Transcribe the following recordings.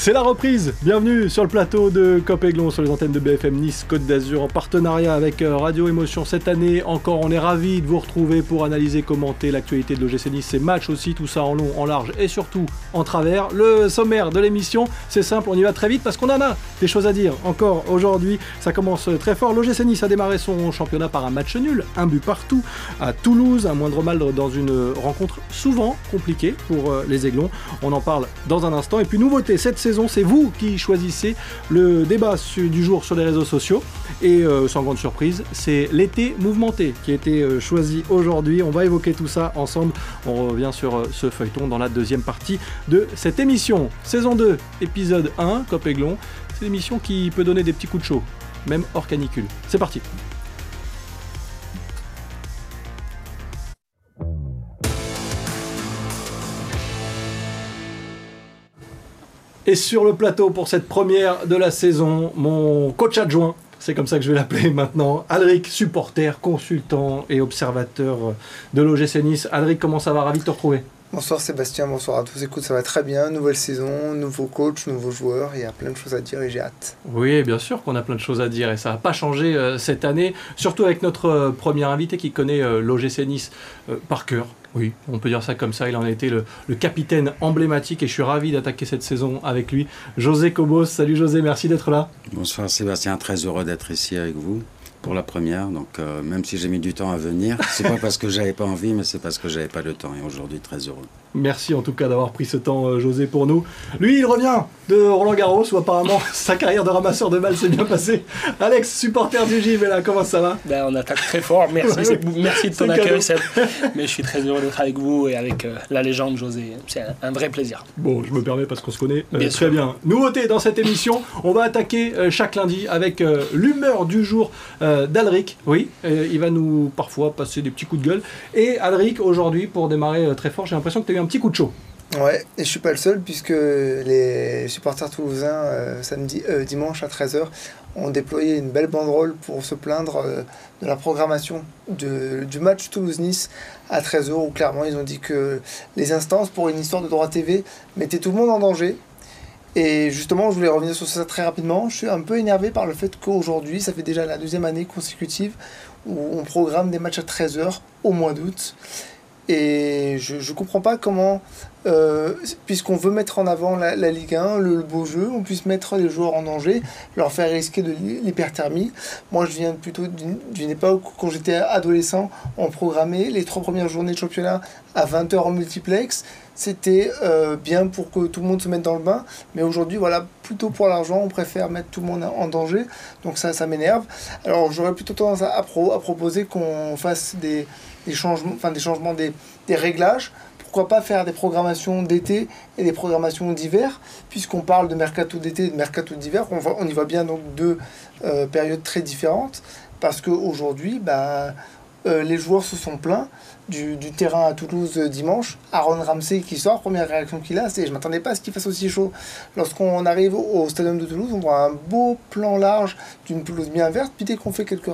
C'est la reprise. Bienvenue sur le plateau de Copéglon sur les antennes de BFM Nice Côte d'Azur en partenariat avec euh, Radio Émotion cette année. Encore, on est ravis de vous retrouver pour analyser, commenter l'actualité de l'OGC Nice, ses matchs aussi, tout ça en long, en large et surtout en travers. Le sommaire de l'émission, c'est simple, on y va très vite parce qu'on en a des choses à dire. Encore aujourd'hui, ça commence très fort. L'OGC Nice a démarré son championnat par un match nul, un but partout à Toulouse, un moindre mal dans une rencontre souvent compliquée pour euh, les Aiglons. On en parle dans un instant. Et puis nouveauté cette saison c'est vous qui choisissez le débat du jour sur les réseaux sociaux. Et euh, sans grande surprise, c'est l'été mouvementé qui a été euh, choisi aujourd'hui. On va évoquer tout ça ensemble. On revient sur euh, ce feuilleton dans la deuxième partie de cette émission. Saison 2, épisode 1, Cop Aiglon. C'est l'émission qui peut donner des petits coups de chaud, même hors canicule. C'est parti. Et sur le plateau pour cette première de la saison, mon coach adjoint, c'est comme ça que je vais l'appeler maintenant, Alric, supporter, consultant et observateur de l'OGC Nice. Alric, comment ça va? Ravi de te retrouver. Bonsoir Sébastien, bonsoir à tous. Écoute, ça va très bien. Nouvelle saison, nouveau coach, nouveaux joueurs. Il y a plein de choses à dire et j'ai hâte. Oui, bien sûr qu'on a plein de choses à dire et ça n'a pas changé euh, cette année. Surtout avec notre euh, premier invité qui connaît euh, l'OGC Nice par cœur. Oui, on peut dire ça comme ça. Il en a été le, le capitaine emblématique et je suis ravi d'attaquer cette saison avec lui. José Cobos, salut José, merci d'être là. Bonsoir Sébastien, très heureux d'être ici avec vous pour la première. Donc, euh, même si j'ai mis du temps à venir, c'est pas parce que j'avais pas envie, mais c'est parce que j'avais pas le temps. Et aujourd'hui, très heureux. Merci en tout cas d'avoir pris ce temps, euh, José, pour nous. Lui, il revient de Roland Garros, où apparemment sa carrière de ramasseur de balles s'est bien passée. Alex, supporter du JV, là, comment ça va? Ben, On attaque très fort. Merci, merci de ton accueil, Seb. Mais je suis très heureux d'être avec vous et avec euh, la légende José. C'est un, vrai plaisir. Bon, je me permets parce qu'on se connaît très bien. Nouveauté dans cette émission, on va attaquer chaque lundi avec l'humeur du jour d'Alric. Oui, il va nous parfois passer des petits coups de gueule. Et Alric, aujourd'hui, pour démarrer euh, très fort, j'ai l'impression que tu as eu un petit coup de chaud. Ouais, et je suis pas le seul puisque les supporters toulousains, euh, samedi, euh, dimanche à 13h, ont déployé une belle banderole pour se plaindre de la programmation du match Toulouse-Nice à 13h où clairement ils ont dit que les instances pour une histoire de droit TV mettaient tout le monde en danger et justement, je voulais revenir sur ça très rapidement. Je suis un peu énervé par le fait qu'aujourd'hui, ça fait déjà la deuxième année consécutive où on programme des matchs à 13h au mois d'août. Et je ne comprends pas comment, euh, puisqu'on veut mettre en avant la, Ligue 1, le, beau jeu, on puisse mettre les joueurs en danger, leur faire risquer de l'hyperthermie. Moi, je viens plutôt d'une époque où, quand j'étais adolescent, on programmait les trois premières journées de championnat à 20h en multiplex c'était euh, bien pour que tout le monde se mette dans le bain. Mais aujourd'hui, voilà, plutôt pour l'argent, on préfère mettre tout le monde en danger. Donc ça, ça m'énerve. Alors j'aurais plutôt tendance à, proposer qu'on fasse des, changements, enfin des changements, des, réglages. Pourquoi pas faire des programmations d'été et des programmations d'hiver, puisqu'on parle de mercato d'été et de mercato d'hiver, on, on y voit bien donc deux euh, périodes très différentes, parce qu'aujourd'hui, bah, euh, les joueurs se sont plaints du, terrain à Toulouse dimanche. Aaron Ramsey qui sort, première réaction qu'il a, c'est je m'attendais pas à ce qu'il fasse aussi chaud. Lorsqu'on arrive au, stadium de Toulouse, on voit un beau plan large d'une pelouse bien verte. Puis dès qu'on fait quelques,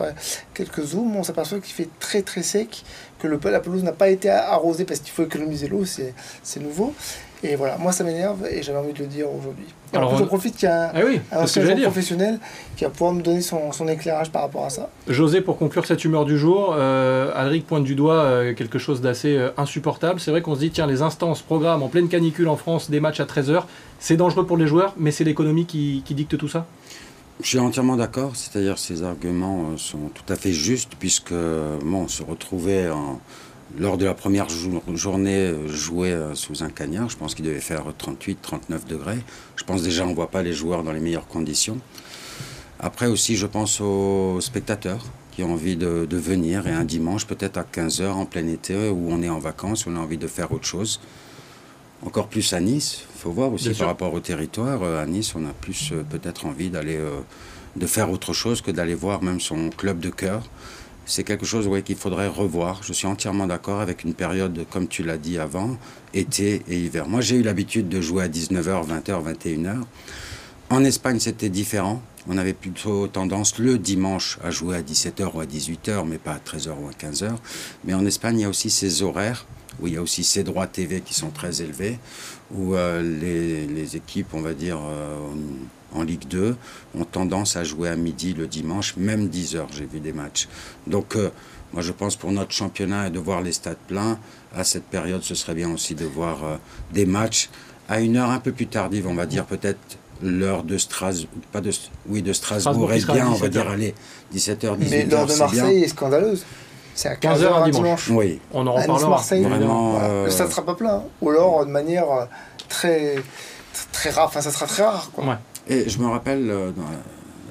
quelques zooms, on s'aperçoit qu'il fait très très sec, que le, la pelouse n'a pas été arrosée parce qu'il faut économiser l'eau, c'est nouveau. Et voilà, moi ça m'énerve et j'avais envie de le dire aujourd'hui. Alors, je profite qu'il y a un, ah professionnel qui va pouvoir nous donner son, son, éclairage par rapport à ça. José, pour conclure cette humeur du jour, euh, Alric pointe du doigt euh, quelque chose d'assez euh, insupportable. C'est vrai qu'on se dit, tiens, les instances programment en pleine canicule en France des matchs à 13h. C'est dangereux pour les joueurs, mais c'est l'économie qui, qui dicte tout ça? Je suis entièrement d'accord, c'est-à-dire ces arguments euh, sont tout à fait justes puisque bon, on se retrouvait en, lors de la première journée jouer euh, sous un cagnard. Je pense qu'il devait faire 38-39 degrés. Je pense déjà on ne voit pas les joueurs dans les meilleures conditions. Après aussi, je pense aux spectateurs qui ont envie de, venir et un dimanche peut-être à 15h en plein été où on est en vacances, où on a envie de faire autre chose. Encore plus à Nice, il faut voir aussi par rapport au territoire. Euh, à Nice, on a plus euh, peut-être envie d'aller, de faire autre chose que d'aller voir même son club de cœur c'est quelque chose qu'il faudrait revoir. Je suis entièrement d'accord avec une période, comme tu l'as dit avant, été et hiver. Moi, j'ai eu l'habitude de jouer à 19h, 20h, 21h. En Espagne, c'était différent. On avait plutôt tendance le dimanche à jouer à 17h ou à 18h, mais pas à 13h ou à 15h. Mais en Espagne, il y a aussi ces horaires où il y a aussi ces droits TV qui sont très élevés, où les, les, équipes, on va dire, en Ligue 2 ont tendance à jouer à midi le dimanche, même 10 heures, j'ai vu des matchs. Donc, moi, je pense pour notre championnat et de voir les stades pleins, à cette période, ce serait bien aussi de voir des matchs à une heure un peu plus tardive, on va dire peut-être l'heure de Strasbourg, pas de, oui, de Strasbourg, est bien, on va dire, allez, 17h, 18h. Mais l'heure de Marseille est scandaleuse. C'est à 15h dimanche. Oui. On en reparlera. Marseille, Vraiment, euh... ça ne sera pas plein. Ou alors de manière euh, très, très rare. Enfin, ça sera très rare. Quoi. Ouais. Et je me rappelle, euh, dans la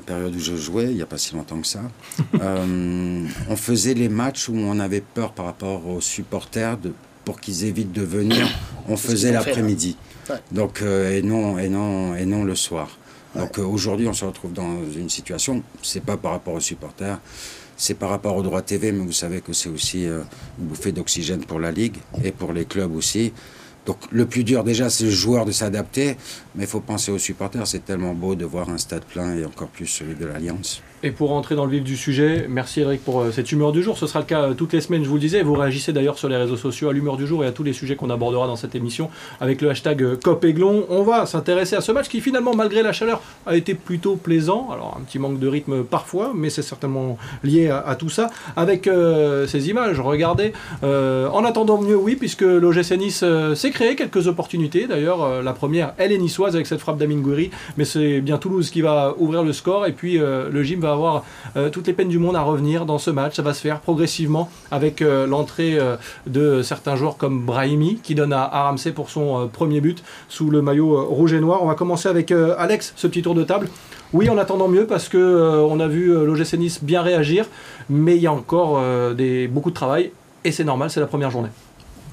période où je jouais, il n'y a pas si longtemps que ça, euh, on faisait les matchs où on avait peur par rapport aux supporters de, pour qu'ils évitent de venir. On faisait l'après-midi. Donc, euh, et, non, et, non, et non le soir. Donc euh, aujourd'hui, on se retrouve dans une situation, c'est pas par rapport aux supporters, c'est par rapport aux droits TV, mais vous savez que c'est aussi une bouffée d'oxygène pour la Ligue et pour les clubs aussi. Donc le plus dur déjà, c'est le joueur de s'adapter, mais il faut penser aux supporters. C'est tellement beau de voir un stade plein et encore plus celui de l'Alliance. Et pour rentrer dans le vif du sujet, merci Eric pour euh, cette humeur du jour. Ce sera le cas euh, toutes les semaines, je vous le disais. Vous réagissez d'ailleurs sur les réseaux sociaux à l'humeur du jour et à tous les sujets qu'on abordera dans cette émission avec le hashtag euh, COPEGLON. On va s'intéresser à ce match qui finalement, malgré la chaleur, a été plutôt plaisant. Alors un petit manque de rythme parfois, mais c'est certainement lié à, tout ça. Avec ces images, regardez. en attendant mieux, oui, puisque l'OGC Nice s'est créé quelques opportunités. D'ailleurs, la première, elle est niçoise avec cette frappe d'Amin Gouiri, mais c'est bien Toulouse qui va ouvrir le score et puis le gym va avoir euh, toutes les peines du monde à revenir dans ce match. Ça va se faire progressivement avec euh, l'entrée euh, de certains joueurs comme Brahimi qui donne à Aramsey pour son premier but sous le maillot rouge et noir. On va commencer avec Alex, ce petit tour de table. Oui, en attendant mieux parce que on a vu l'OGC Nice bien réagir, mais il y a encore beaucoup de travail et c'est normal, c'est la première journée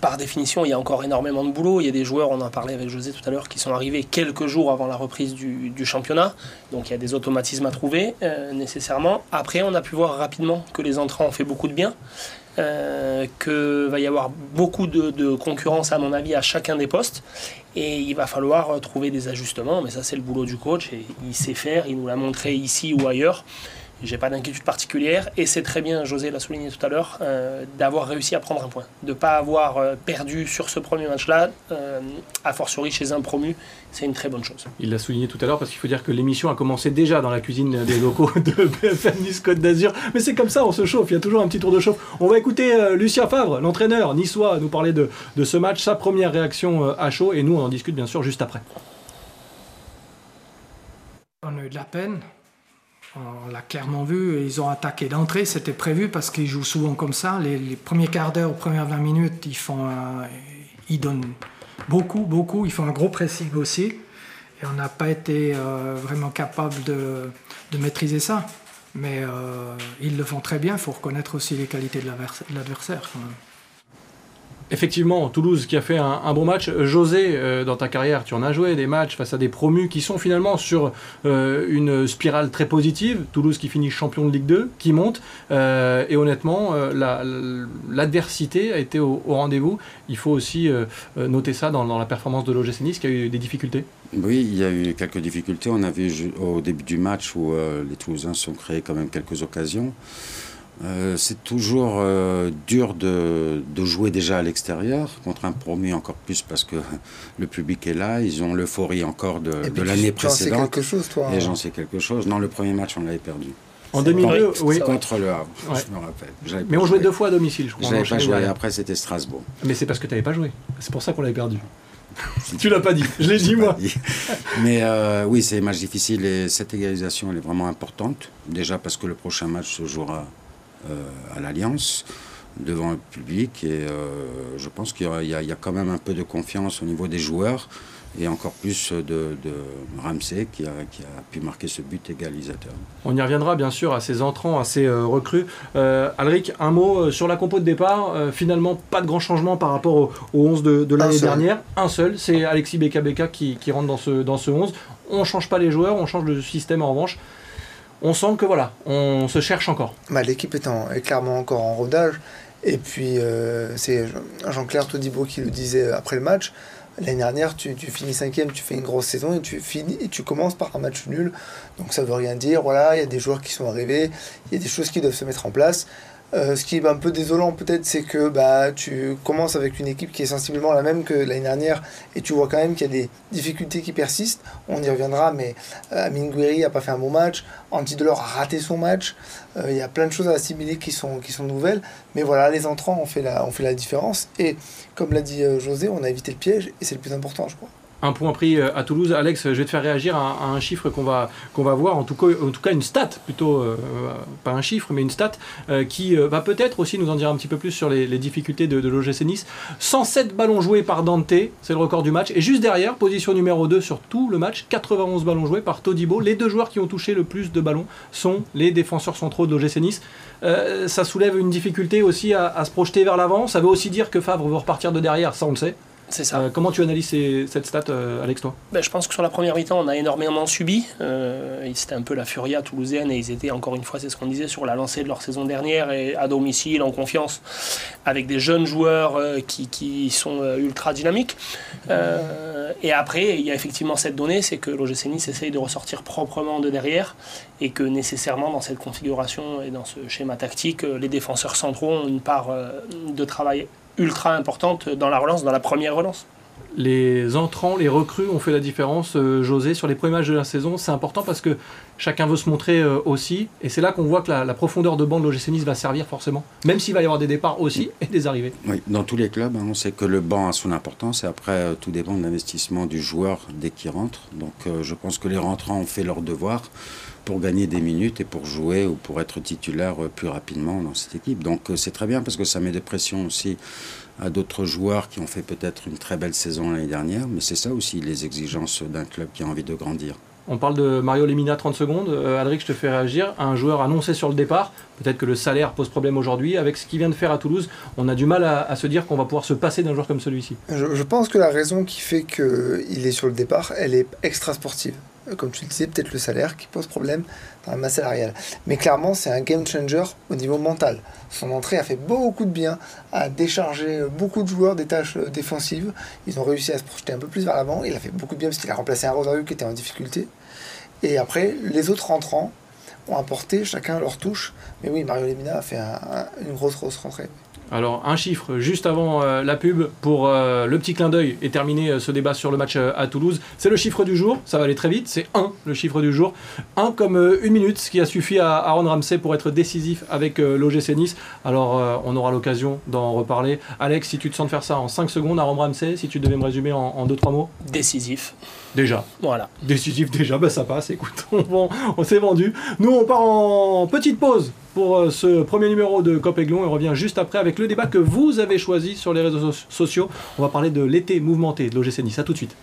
par définition, il y a encore énormément de boulot. Il y a des joueurs, on en parlait avec José tout à l'heure, qui sont arrivés quelques jours avant la reprise du, championnat. Donc il y a des automatismes à trouver euh, nécessairement. Après, on a pu voir rapidement que les entrants ont fait beaucoup de bien. Euh, qu'il va y avoir beaucoup de, concurrence, à mon avis, à chacun des postes. Et il va falloir trouver des ajustements. Mais ça, c'est le boulot du coach. Et il sait faire. Il nous l'a montré ici ou ailleurs. J'ai pas d'inquiétude particulière et c'est très bien, José l'a souligné tout à l'heure, euh, d'avoir réussi à prendre un point, de ne pas avoir euh, perdu sur ce premier match-là, euh, a fortiori chez un promu, c'est une très bonne chose. Il l'a souligné tout à l'heure parce qu'il faut dire que l'émission a commencé déjà dans la cuisine des locaux de BFM Nice Côte d'Azur, mais c'est comme ça, on se chauffe, il y a toujours un petit tour de chauffe. On va écouter Lucien Favre, l'entraîneur niçois, nous parler de, de ce match, sa première réaction à chaud et nous on en discute bien sûr juste après. On a eu de la peine, on l'a clairement vu, ils ont attaqué d'entrée, c'était prévu parce qu'ils jouent souvent comme ça. Les, premiers quarts d'heure, premières 20 minutes, ils, font ils donnent beaucoup, beaucoup, ils font un gros pressing aussi. Et on n'a pas été euh, vraiment capable de, maîtriser ça. Mais euh, ils le font très bien, il faut reconnaître aussi les qualités de l'adversaire. Effectivement, Toulouse qui a fait un, bon match. José, euh, dans ta carrière, tu en as joué des matchs face à des promus qui sont finalement sur euh, une spirale très positive. Toulouse qui finit champion de Ligue 2, qui monte. Euh, et honnêtement, l'adversité a été au, rendez-vous. Il faut aussi noter ça dans, la performance de l'OGC Nice qui a eu des difficultés. Oui, il y a eu quelques difficultés. On a vu au début du match où les Toulousains sont créés quand même quelques occasions. Euh, c'est toujours euh, dur de, jouer déjà à l'extérieur, contre un promu encore plus parce que le public est là, ils ont l'euphorie encore de, l'année précédente. J'en sais quelque chose, toi. Et hein. j'en sais quelque chose. Non, le premier match, on l'avait perdu. En 2002, oui. Contre le Havre, je me rappelle. Mais on jouait deux fois à domicile, je crois. J'avais pas joué, après c'était Strasbourg. Mais c'est parce que tu n'avais pas joué. C'est pour ça qu'on l'avait perdu. tu l'as pas dit, je l'ai dit moi. Mais euh, oui, c'est un match difficile et cette égalisation, elle est vraiment importante. Déjà parce que le prochain match se jouera à l'Alliance devant le public et euh, je pense qu'il y, a quand même un peu de confiance au niveau des joueurs et encore plus de, de Ramsey qui a, pu marquer ce but égalisateur. On y reviendra bien sûr à ces entrants, à ces euh, recrues. Alric, un mot sur la compo de départ. finalement, pas de grand changement par rapport au, 11 de, l'année dernière. Un seul, c'est Alexis Beka qui, qui, rentre dans ce, dans ce 11. On ne change pas les joueurs, on change de système en revanche on sent que voilà, on se cherche encore. Bah, L'équipe est, clairement encore en rodage. Et puis, euh, c'est Jean-Claire Todibo qui le disait après le match. L'année dernière, tu, finis cinquième, tu fais une grosse saison et tu finis et tu commences par un match nul. Donc ça veut rien dire. Voilà, il y a des joueurs qui sont arrivés, il y a des choses qui doivent se mettre en place. Euh, ce qui est un peu désolant peut-être, c'est que bah, tu commences avec une équipe qui est sensiblement la même que l'année dernière et tu vois quand même qu'il y a des difficultés qui persistent. On y reviendra, mais euh, Amin n'a pas fait un bon match, Andy Delors a raté son match. Euh, il y a plein de choses à assimiler qui sont, nouvelles. Mais voilà, les entrants ont fait la, ont fait la différence. Et comme l'a dit José, on a évité le piège et c'est le plus important, je crois un point pris euh, à Toulouse. Alex, je vais te faire réagir à, un chiffre qu'on va, va voir, en tout, cas, une stat, plutôt, euh, pas un chiffre, mais une stat, euh, qui va peut-être aussi nous en dire un petit peu plus sur les, difficultés de, de l'OGC Nice. 107 ballons joués par Dante, c'est le record du match. Et juste derrière, position numéro 2 sur tout le match, 91 ballons joués par Todibo. Les deux joueurs qui ont touché le plus de ballons sont les défenseurs centraux de l'OGC Nice. ça soulève une difficulté aussi à, à se projeter vers l'avant. Ça veut aussi dire que Favre veut repartir de derrière, ça on le sait. C'est ça. Euh, comment tu analyses cette stat, euh, Alex, toi? Ben, Je pense que sur la première mi-temps, on a énormément subi. Euh, C'était un peu la furia toulousaine et ils étaient, encore une fois, c'est ce qu'on disait, sur la lancée de leur saison dernière et à domicile, en confiance, avec des jeunes joueurs qui, qui, sont ultra dynamiques. et après, il y a effectivement cette donnée, c'est que l'OGC Nice essaye de ressortir proprement de derrière et que nécessairement, dans cette configuration et dans ce schéma tactique, les défenseurs centraux ont une part de travail ultra importante dans la relance, dans la première relance. Les entrants, les recrues ont fait la différence, euh, José, sur les premiers matchs de la saison. C'est important parce que chacun veut se montrer euh, aussi. Et c'est là qu'on voit que la, profondeur de banc de l'OGC Nice va servir forcément. Même s'il va y avoir des départs aussi et des arrivées. Oui, dans tous les clubs, hein, on sait que le banc a son importance. Et après, euh, tout dépend de l'investissement du joueur dès qu'il rentre. Donc je pense que les rentrants ont fait leur devoir pour gagner des minutes et pour jouer ou pour être titulaire plus rapidement dans cette équipe. Donc c'est très bien parce que ça met des pressions aussi à d'autres joueurs qui ont fait peut-être une très belle saison l'année dernière, mais c'est ça aussi les exigences d'un club qui a envie de grandir. On parle de Mario Lemina 30 secondes. Euh, Alric, je te fais réagir. Un joueur annoncé sur le départ. Peut-être que le salaire pose problème aujourd'hui. Avec ce qu'il vient de faire à Toulouse, on a du mal à, se dire qu'on va pouvoir se passer d'un joueur comme celui-ci. Je, je, pense que la raison qui fait qu'il est sur le départ, elle est extra sportive. Euh, comme tu le disais, peut-être le salaire qui pose problème dans la masse salariale. Mais clairement, c'est un game changer au niveau mental. Son entrée a fait beaucoup de bien, a déchargé beaucoup de joueurs des tâches euh, défensives. Ils ont réussi à se projeter un peu plus vers l'avant. Il a fait beaucoup de bien parce qu'il a remplacé un Rosario qui était en difficulté. Et après, les autres rentrants ont apporté chacun leur touche. Mais oui, Mario Lemina a fait une grosse, grosse rentrée. Alors un chiffre juste avant euh, la pub pour euh, le petit clin d'œil et terminer euh, ce débat sur le match à Toulouse. C'est le chiffre du jour, ça va aller très vite, c'est 1 le chiffre du jour. 1 comme une minute, ce qui a suffi à Aaron Ramsey pour être décisif avec l'OGC Nice. Alors on aura l'occasion d'en reparler. Alex, si tu te sens de faire ça en 5 secondes, Aaron Ramsey, si tu devais me résumer en 2-3 mots Décisif. Déjà. Voilà. Décisif déjà, bah ça passe, écoute, on, on s'est vendu. Nous on part en petite pause pour euh, ce premier numéro de Cop Aiglon on revient juste après avec le débat que vous avez choisi sur les réseaux sociaux. On va parler de l'été mouvementé de l'OGC Nice. A tout de suite.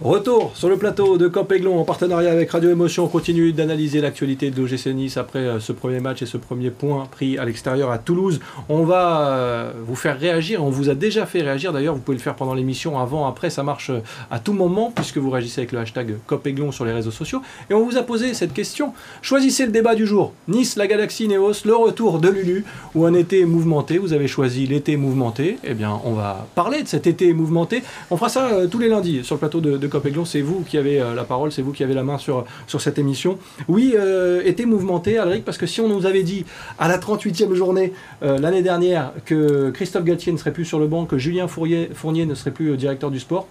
Retour sur le plateau de Cop Aiglon en partenariat avec Radio Émotion. On continue d'analyser l'actualité de l'OGC Nice après euh, ce premier match et ce premier point pris à l'extérieur à Toulouse. On va euh, vous faire réagir. On vous a déjà fait réagir. D'ailleurs, vous pouvez le faire pendant l'émission, avant, après. Ça marche euh, à tout moment puisque vous réagissez avec le hashtag Cop Aiglon sur les réseaux sociaux. Et on vous a posé cette question. Choisissez le débat du jour. Nice, la galaxie Néos, le retour de Lulu ou un été mouvementé. Vous avez choisi l'été mouvementé. Eh bien, on va parler de cet été mouvementé. On fera ça tous les lundis sur le plateau de Copéglon, c'est vous qui avez euh, la parole, c'est vous qui avez la main sur, sur cette émission. Oui, euh, était mouvementé, Alric, parce que si on nous avait dit à la 38e journée euh, l'année dernière que Christophe Galtier ne serait plus sur le banc, que Julien Fournier, Fournier ne serait plus directeur du sport,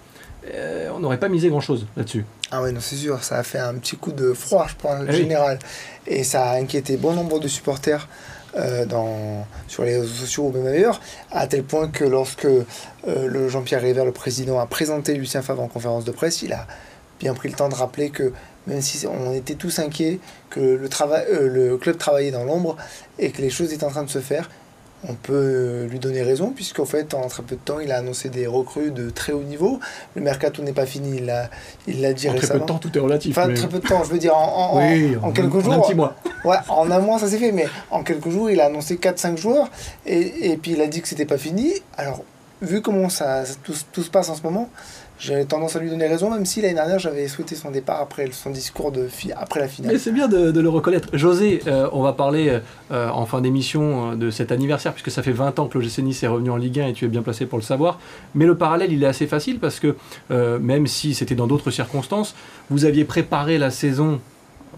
on n'aurait pas misé grand-chose là-dessus. Ah oui, non, c'est sûr, ça a fait un petit coup de froid, je pense, en ah général. Et ça a inquiété bon nombre de supporters. Dans, sur les réseaux sociaux ou même ailleurs, à tel point que lorsque euh, le Jean-Pierre River, le président, a présenté Lucien Favre en conférence de presse. Il a bien pris le temps de rappeler que même si on était tous inquiets, que le, travail, euh, le club travaillait dans l'ombre et que les choses étaient en train de se faire, on peut lui donner raison, puisqu'en fait, en très peu de temps, il a annoncé des recrues de très haut niveau. Le mercato n'est pas fini, il l'a il l'a dit en récemment. Très peu de temps, tout est relatif. Enfin, très peu de temps, je veux dire, en, en, quelques jours. En un petit mois. Ouais, en un mois, ça s'est fait, mais en quelques jours, il a annoncé 4-5 joueurs, et, et puis il a dit que c'était pas fini. Alors, vu comment ça, tout, tout, se passe en ce moment, j'ai tendance à lui donner raison, même si l'année dernière j'avais souhaité son départ après son discours de après la finale. Mais c'est bien de, le reconnaître. José, euh, on va parler euh, en fin d'émission euh, de cet anniversaire, puisque ça fait 20 ans que l'OGC Nice est revenu en Ligue 1 et tu es bien placé pour le savoir. Mais le parallèle, il est assez facile parce que même si c'était dans d'autres circonstances, vous aviez préparé la saison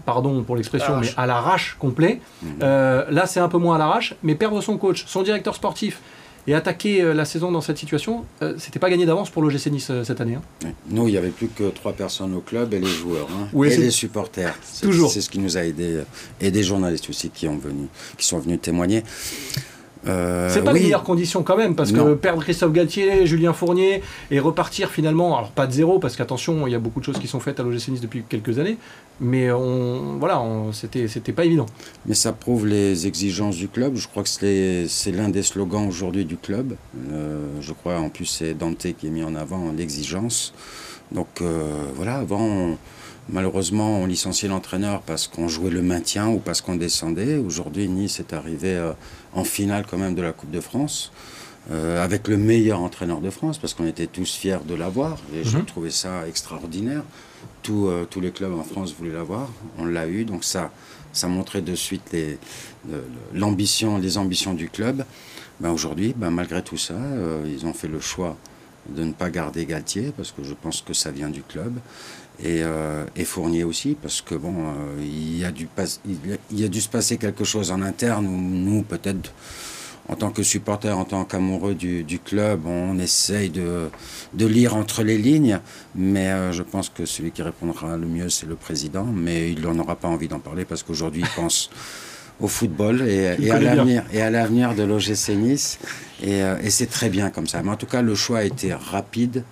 pardon pour l'expression, mais à l'arrache complet. Mhm. Euh, là, c'est un peu moins à l'arrache, mais perdre son coach, son directeur sportif et attaquer euh, la saison dans cette situation, euh, c'était pas gagné d'avance pour l'OGC Nice euh, cette année. hein. Nous, il n'y avait plus que trois personnes au club et les joueurs hein, Oui, et les supporters. Toujours. C'est ce qui nous a aidés et des journalistes aussi qui, ont venu, qui sont venus témoigner. Euh, C'est pas oui, les meilleures conditions quand même, parce que perdre Christophe Galtier, Julien Fournier, et repartir finalement, alors pas de zéro, parce qu'attention, il y a beaucoup de choses qui sont faites à l'OGC Nice depuis quelques années, mais on, voilà, c'était c'était pas évident. Mais ça prouve les exigences du club. Je crois que c'est c'est l'un des slogans aujourd'hui du club. Euh, je crois en plus c'est Dante qui est mis en avant l'exigence. Donc euh, voilà, avant on- malheureusement on licenciait l'entraîneur parce qu'on jouait le maintien ou parce qu'on descendait. Aujourd'hui Nice est arrivé euh, en finale quand même de la Coupe de France. euh, avec le meilleur entraîneur de France, parce qu'on était tous fiers de l'avoir, et je Mhm. trouvais ça extraordinaire. Tous, euh, tous les clubs en France voulaient l'avoir, on l'a eu, donc ça, ça montrait de suite les- les ambitions du club. Ben Aujourd'hui, ben malgré tout ça, ils ont fait le choix de ne pas garder Galtier, parce que je pense que ça vient du club, et, euh, Fournier aussi, parce que bon, euh, il, y a dû il y a- dû se passer quelque chose en interne, où nous, peut-être, en tant que supporter, en tant qu'amoureux du, du club, on essaye de, de lire entre les lignes, mais euh, je pense que celui qui répondra le mieux, c'est le président, mais il n'en aura pas envie d'en parler parce qu'aujourd'hui, il pense au football et, à bien. l'avenir et à l'avenir de l'OGC Nice et, euh, et c'est très bien comme ça mais en tout cas le choix a été rapide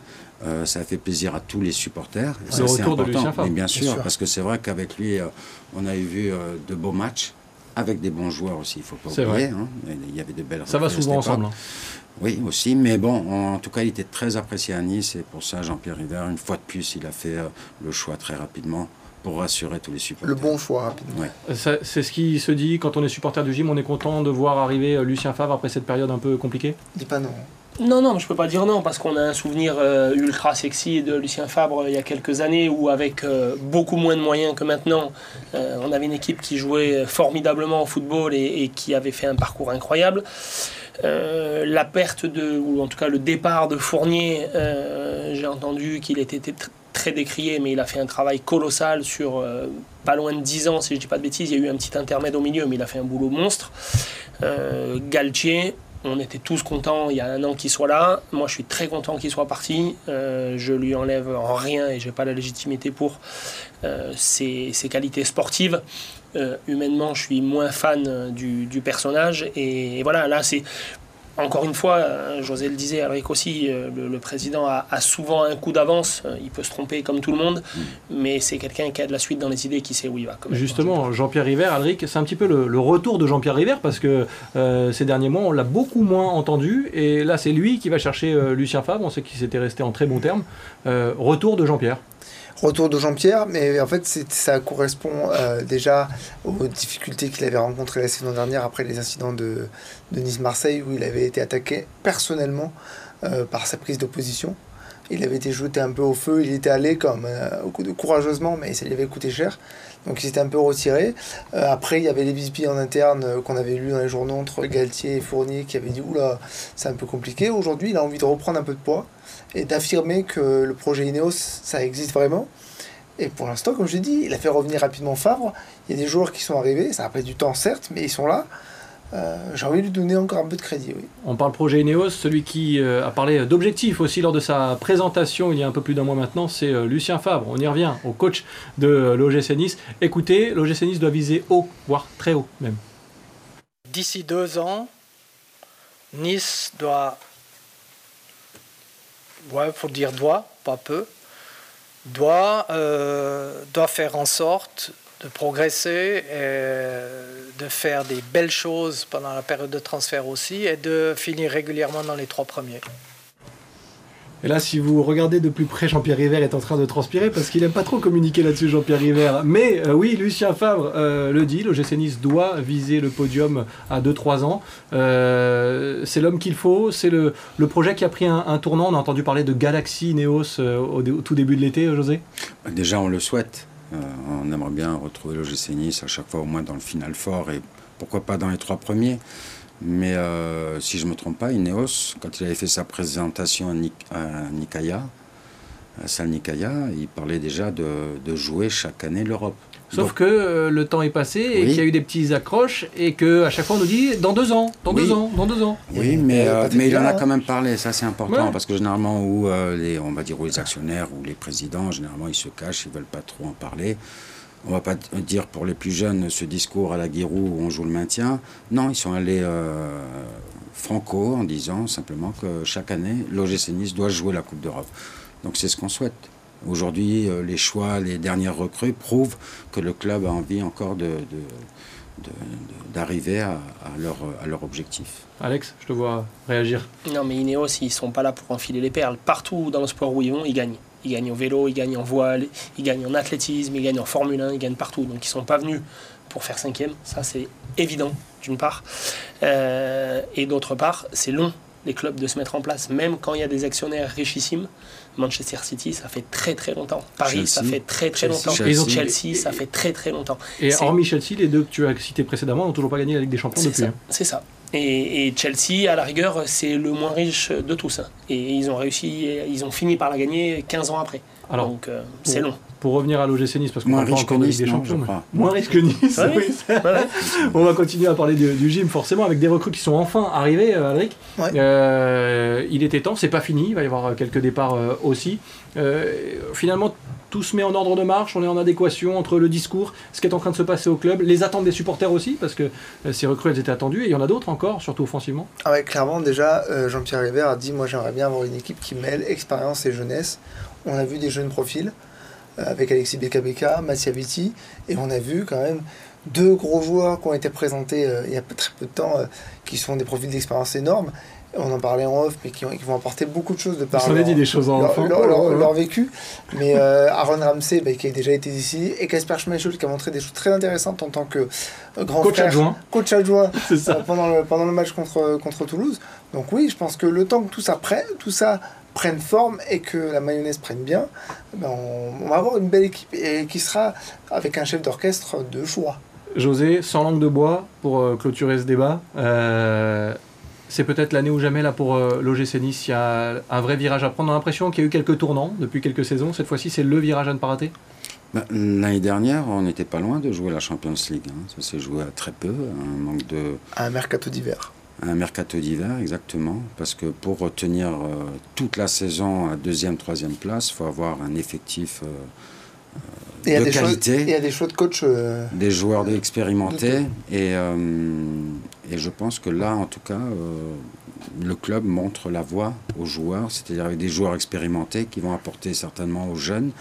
Euh, ça a fait plaisir à tous les supporters Et ça, c'est important. Mais bien sûr, sûr. parce que c'est vrai qu'avec lui euh, on a eu vu euh, de beaux matchs avec des bons joueurs aussi il faut pas oublier hein. il y avait de belles Ça va souvent ensemble. hein. Oui, aussi, mais bon, en, en tout cas, il était très apprécié à Nice et pour ça, Jean-Pierre River, une fois de plus, il a fait le choix très rapidement pour rassurer tous les supporters. Le bon choix, rapidement. Ouais. Ça- C'est ce qui se dit quand on est supporter du gym, on est content de voir arriver euh, Lucien Favre après cette période un peu compliquée? Dis pas non. Non, non, je peux pas dire non, parce qu'on a un souvenir euh, ultra sexy de Lucien Fabre euh, il y a quelques années, où avec euh, beaucoup moins de moyens que maintenant, euh, on avait une équipe qui jouait formidablement au football et, et qui avait fait un parcours incroyable. Euh, la perte de, ou en tout cas le départ de Fournier, euh, j'ai entendu qu'il était très décrié, mais il a fait un travail colossal sur euh, pas loin de 10 ans, si je dis pas de bêtises. Il y a eu un petit intermède au milieu, mais il a fait un boulot monstre. Euh, Galtier, on était tous contents il y a un an qu'il soit là. Moi, je suis très content qu'il soit parti. Euh, je lui enlève en rien et j'ai pas la légitimité pour ses, ses qualités sportives. Humainement, je suis moins fan du, du personnage. Et, voilà, là, c'est. Encore une fois, euh, José le disait, Alric aussi, euh, le, le président a, a souvent un coup d'avance. Euh, Il peut se tromper comme tout le monde, mais c'est quelqu'un qui a de la suite dans les idées, qui sait où il va. quand même. Justement, Jean-Pierre River, Alric, c'est un petit peu le, le retour de Jean-Pierre River parce que euh, ces derniers mois, on l'a beaucoup moins entendu et là, c'est lui qui va chercher euh, Lucien Favre. On sait qu'il s'était resté en très bons termes. Euh, retour de Jean-Pierre. Retour de Jean-Pierre, mais en fait, ça correspond euh, déjà aux difficultés qu'il avait rencontrées la saison dernière après les incidents de, de Nice-Marseille où il avait été attaqué personnellement euh, par sa prise d'opposition. Il avait été jeté un peu au feu, il était allé comme euh, courageusement, mais ça lui avait coûté cher. Donc il s'était un peu retiré. Euh, après, il y avait les bisbilles en interne euh, qu'on avait lu dans les journaux entre Galtier et Fournier qui avaient dit Oula, c'est un peu compliqué. Aujourd'hui, il a envie de reprendre un peu de poids et d'affirmer que le projet Ineos, ça existe vraiment. Et pour l'instant, comme je l'ai dit, il a fait revenir rapidement Favre. Il y a des joueurs qui sont arrivés, ça a pris du temps certes, mais ils sont là. Euh, J'ai envie de lui donner encore un peu de crédit, oui. On parle projet Ineos, celui qui euh, a parlé d'objectifs aussi lors de sa présentation il y a un peu plus d'un mois maintenant, c'est euh, Lucien Favre. On y revient, au coach de euh, l'OGC Nice. Écoutez, l'OGC Nice doit viser haut, voire très haut même. D'ici deux ans, Nice doit, ouais, faut dire doit, pas peu, doit, euh, doit faire en sorte de progresser, et de faire des belles choses pendant la période de transfert aussi, et de finir régulièrement dans les trois premiers. Et là, si vous regardez de plus près, Jean-Pierre River est en train de transpirer parce qu'il aime pas trop communiquer là-dessus, Jean-Pierre River. Mais euh, oui, Lucien Favre euh, le dit, l'OGC Nice doit viser le podium à 2-3 ans. Euh, c'est l'homme qu'il faut, c'est le, le projet qui a pris un, un tournant. On a entendu parler de Galaxy Neos euh, au, au tout début de l'été, José? Déjà, on le souhaite. Euh, on aimerait bien retrouver l'OGC Nice à chaque fois au moins dans le final fort et pourquoi pas dans les trois premiers. Mais euh, si je ne me trompe pas, Ineos, quand il avait fait sa présentation à, Nik- à Nikaya, à Salnikaya, il parlait déjà de, de jouer chaque année l'Europe. Sauf que euh, le temps est passé et Oui. qu'il y a eu des petits accroches et que à chaque fois on nous dit dans deux ans, dans Oui. deux ans, dans deux ans. Oui, mais, euh, mais il en a quand même parlé, ça c'est important, Ouais. parce que généralement, où euh, les, on va dire, où les actionnaires ou les présidents, généralement ils se cachent, ils veulent pas trop en parler. On va pas dire pour les plus jeunes ce discours à la Guirou où on joue le maintien. Non, ils sont allés euh, franco en disant simplement que chaque année, l'OGC Nice doit jouer la Coupe d'Europe. Donc c'est ce qu'on souhaite. Aujourd'hui, euh, les choix, les dernières recrues prouvent que le club a envie encore de- de- de- de- d'arriver à, à leur, à leur objectif. Alex, je te vois réagir. Non, mais Ineos, ils sont pas là pour enfiler les perles. Partout dans le sport où ils vont, ils gagnent. Ils gagnent au vélo, ils gagnent en voile, ils gagnent en athlétisme, ils gagnent en Formule 1, ils gagnent partout. Donc ils sont pas venus pour faire cinquième. Ça, c'est évident, d'une part. Euh, et d'autre part, c'est long, les clubs, de se mettre en place. Même quand il y a des actionnaires richissimes. Manchester City, ça fait très très longtemps. Paris, ça fait très très longtemps. Chelsea. Ça fait très très longtemps. Et hormis Chelsea, les deux que tu as cités précédemment n'ont toujours pas gagné la Ligue des Champions C'est depuis. ça. hein. C'est ça. Et, et Chelsea, à la rigueur, c'est le moins riche de tous. hein. Et ils ont réussi, ils ont fini par la gagner 15 ans après. Alors, Donc euh, c'est long. Pour revenir à l'OGC Nice, parce qu'on que encore de Nice, Ligue des Champions. Moins riche que Nice, oui. Ouais. On va continuer à parler du, du gym forcément avec des recrues qui sont enfin arrivées, euh, Alric. Ouais. Euh, il était temps, c'est pas fini, il va y avoir quelques départs euh, aussi. Euh, finalement, tout se met en ordre de marche, on est en adéquation entre le discours, ce qui est en train de se passer au club, les attentes des supporters aussi, parce que euh, ces recrues elles étaient attendues, et il y en a d'autres encore, surtout offensivement. Ah ouais, clairement, déjà, euh, Jean-Pierre River a dit Moi, j'aimerais bien avoir une équipe qui mêle expérience et jeunesse. On a vu des jeunes profils euh, avec Alexis Beka Mattia Vitti, et on a vu quand même deux gros joueurs qui ont été présentés euh, il y a très peu de temps, euh, qui sont des profils d'expérience énormes. On en parlait en off, mais qui, ont- qui vont apporter beaucoup de choses de par leur- dit des choses en leur, enfant. leur- leur- Oh là là. leur vécu. Mais euh, Aaron Ramsey, bah, qui a déjà été ici, et Casper Schmeichel, qui a montré des choses très intéressantes en tant que euh, grand Coach frère, adjoint, coach adjoint euh, pendant, le, pendant le match contre, contre Toulouse. Donc oui, je pense que le temps que tout ça, prenne, tout ça prenne forme et que la mayonnaise prenne bien, ben, on, on va avoir une belle équipe et qui sera avec un chef d'orchestre de choix. José, sans langue de bois, pour euh, clôturer ce débat, euh, c'est peut-être l'année ou jamais là pour euh, l'OGC Nice. Il y a un vrai virage à prendre. On a l'impression qu'il y a eu quelques tournants depuis quelques saisons. Cette fois-ci, c'est le virage à ne pas rater. Bah, L'année dernière, on n'était pas loin de jouer la Champions League. hein. Ça s'est joué à très peu, un manque de, à un mercato d'hiver. Un mercato d'hiver, exactement. Parce que pour retenir euh, toute la saison à deuxième, troisième place, il faut avoir un effectif, euh, Et De choix- qualité. et il y a des choix de coach. euh, des joueurs expérimentés. Et, et je pense que là, en tout cas, le club montre la voie aux joueurs, c'est-à-dire avec des joueurs expérimentés qui vont apporter certainement aux jeunes.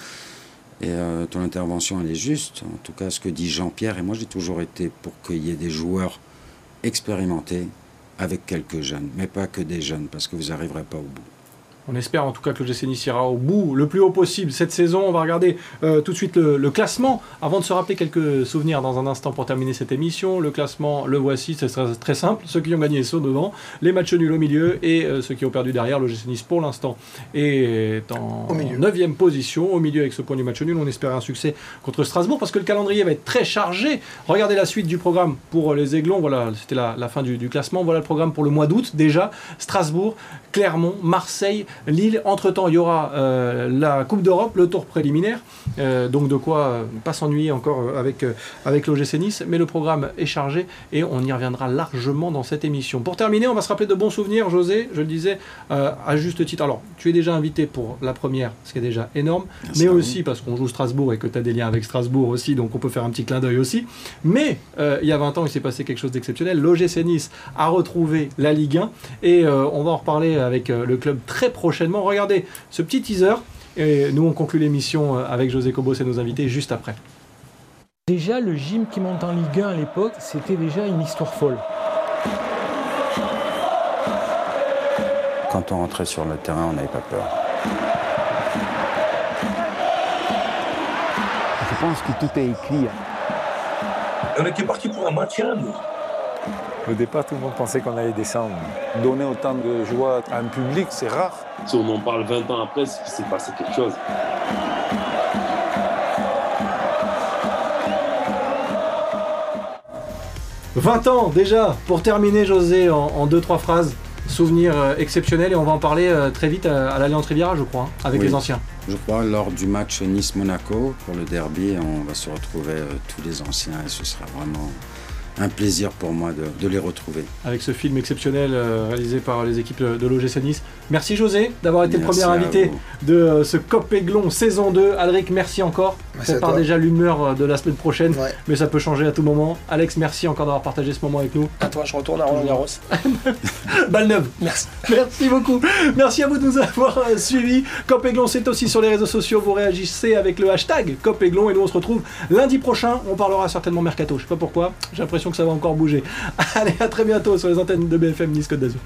Et ton intervention, elle est juste. En tout cas, ce que dit Jean-Pierre, et moi j'ai toujours été pour qu'il y ait des joueurs expérimentés avec quelques jeunes, mais pas que des jeunes, parce que vous n'arriverez pas au bout. On espère en tout cas que le GC Nice ira au bout le plus haut possible cette saison. On va regarder euh, tout de suite le, le classement avant de se rappeler quelques souvenirs dans un instant pour terminer cette émission. Le classement, le voici, c'est très, très simple. Ceux qui ont gagné sont devant, les matchs nuls au milieu et euh, ceux qui ont perdu derrière. Le GC Nice pour l'instant est en Au milieu. 9 position, au milieu avec ce point du match nul. On espère un succès contre Strasbourg parce que le calendrier va être très chargé. Regardez la suite du programme pour les Aiglons. Voilà, c'était la, la fin du, du classement. Voilà le programme pour le mois d'août déjà. Strasbourg, Clermont, Marseille, Lille. Entre-temps, il y aura euh, la Coupe d'Europe, le tour préliminaire. Euh, donc de quoi euh, pas s'ennuyer encore avec, avec l'OGC Nice. Mais le programme est chargé et on y reviendra largement dans cette émission. Pour terminer, on va se rappeler de bons souvenirs, José, je le disais, à juste titre. Alors, tu es déjà invité pour la première, ce qui est déjà énorme, Merci mais aussi parce qu'on joue Strasbourg et que tu as des liens avec Strasbourg aussi, donc on peut faire un petit clin d'œil aussi. Mais il y a 20 ans, il s'est passé quelque chose d'exceptionnel. L'OGC Nice a retrouvé la Ligue 1 et on va en reparler avec le club très prochainement. Regardez ce petit teaser et nous on conclut l'émission euh, avec José Cobos et nos invités juste après. Déjà, le gym qui monte en Ligue 1 à l'époque, c'était déjà une histoire folle. Quand on rentrait sur le terrain, on n'avait pas peur. Je pense que tout est écrit. On était parti pour un maintien, nous. Au départ, tout le monde pensait qu'on allait descendre. Donner autant de joie à un public, c'est rare. Si on en parle 20 ans après, c'est qu'il s'est passé quelque chose. « 20 ans déjà Pour terminer, José, en 2-3 phrases, souvenir euh, exceptionnel et on va en parler euh, très vite à, à l'Alliance Riviera, je crois, hein, avec Oui. les anciens. Je crois lors du match Nice-Monaco pour le derby, on va se retrouver euh, tous les anciens et ce sera vraiment un plaisir pour moi de, de les retrouver. avec ce film exceptionnel euh, réalisé par les équipes de l'OGC Nice. Merci José d'avoir été le Merci premier à invité vous. de euh, ce Cop Aiglon saison 2. Alric, merci encore. Merci Prépare toi. déjà l'humeur euh, de la semaine prochaine, Ouais. mais ça peut changer à tout moment. Alex, merci encore d'avoir partagé ce moment avec nous. À toi, je retourne à Roland Garros. Balle neuve. Merci. Merci beaucoup. Merci à vous de nous avoir suivis. Cop Aiglon, c'est aussi sur les réseaux sociaux. Vous réagissez avec le hashtag Cop Aiglon et nous on se retrouve lundi prochain. On parlera certainement mercato. Je sais pas pourquoi. J'ai que ça va encore bouger. Allez, à très bientôt sur les antennes de BFM Nice d'Azur.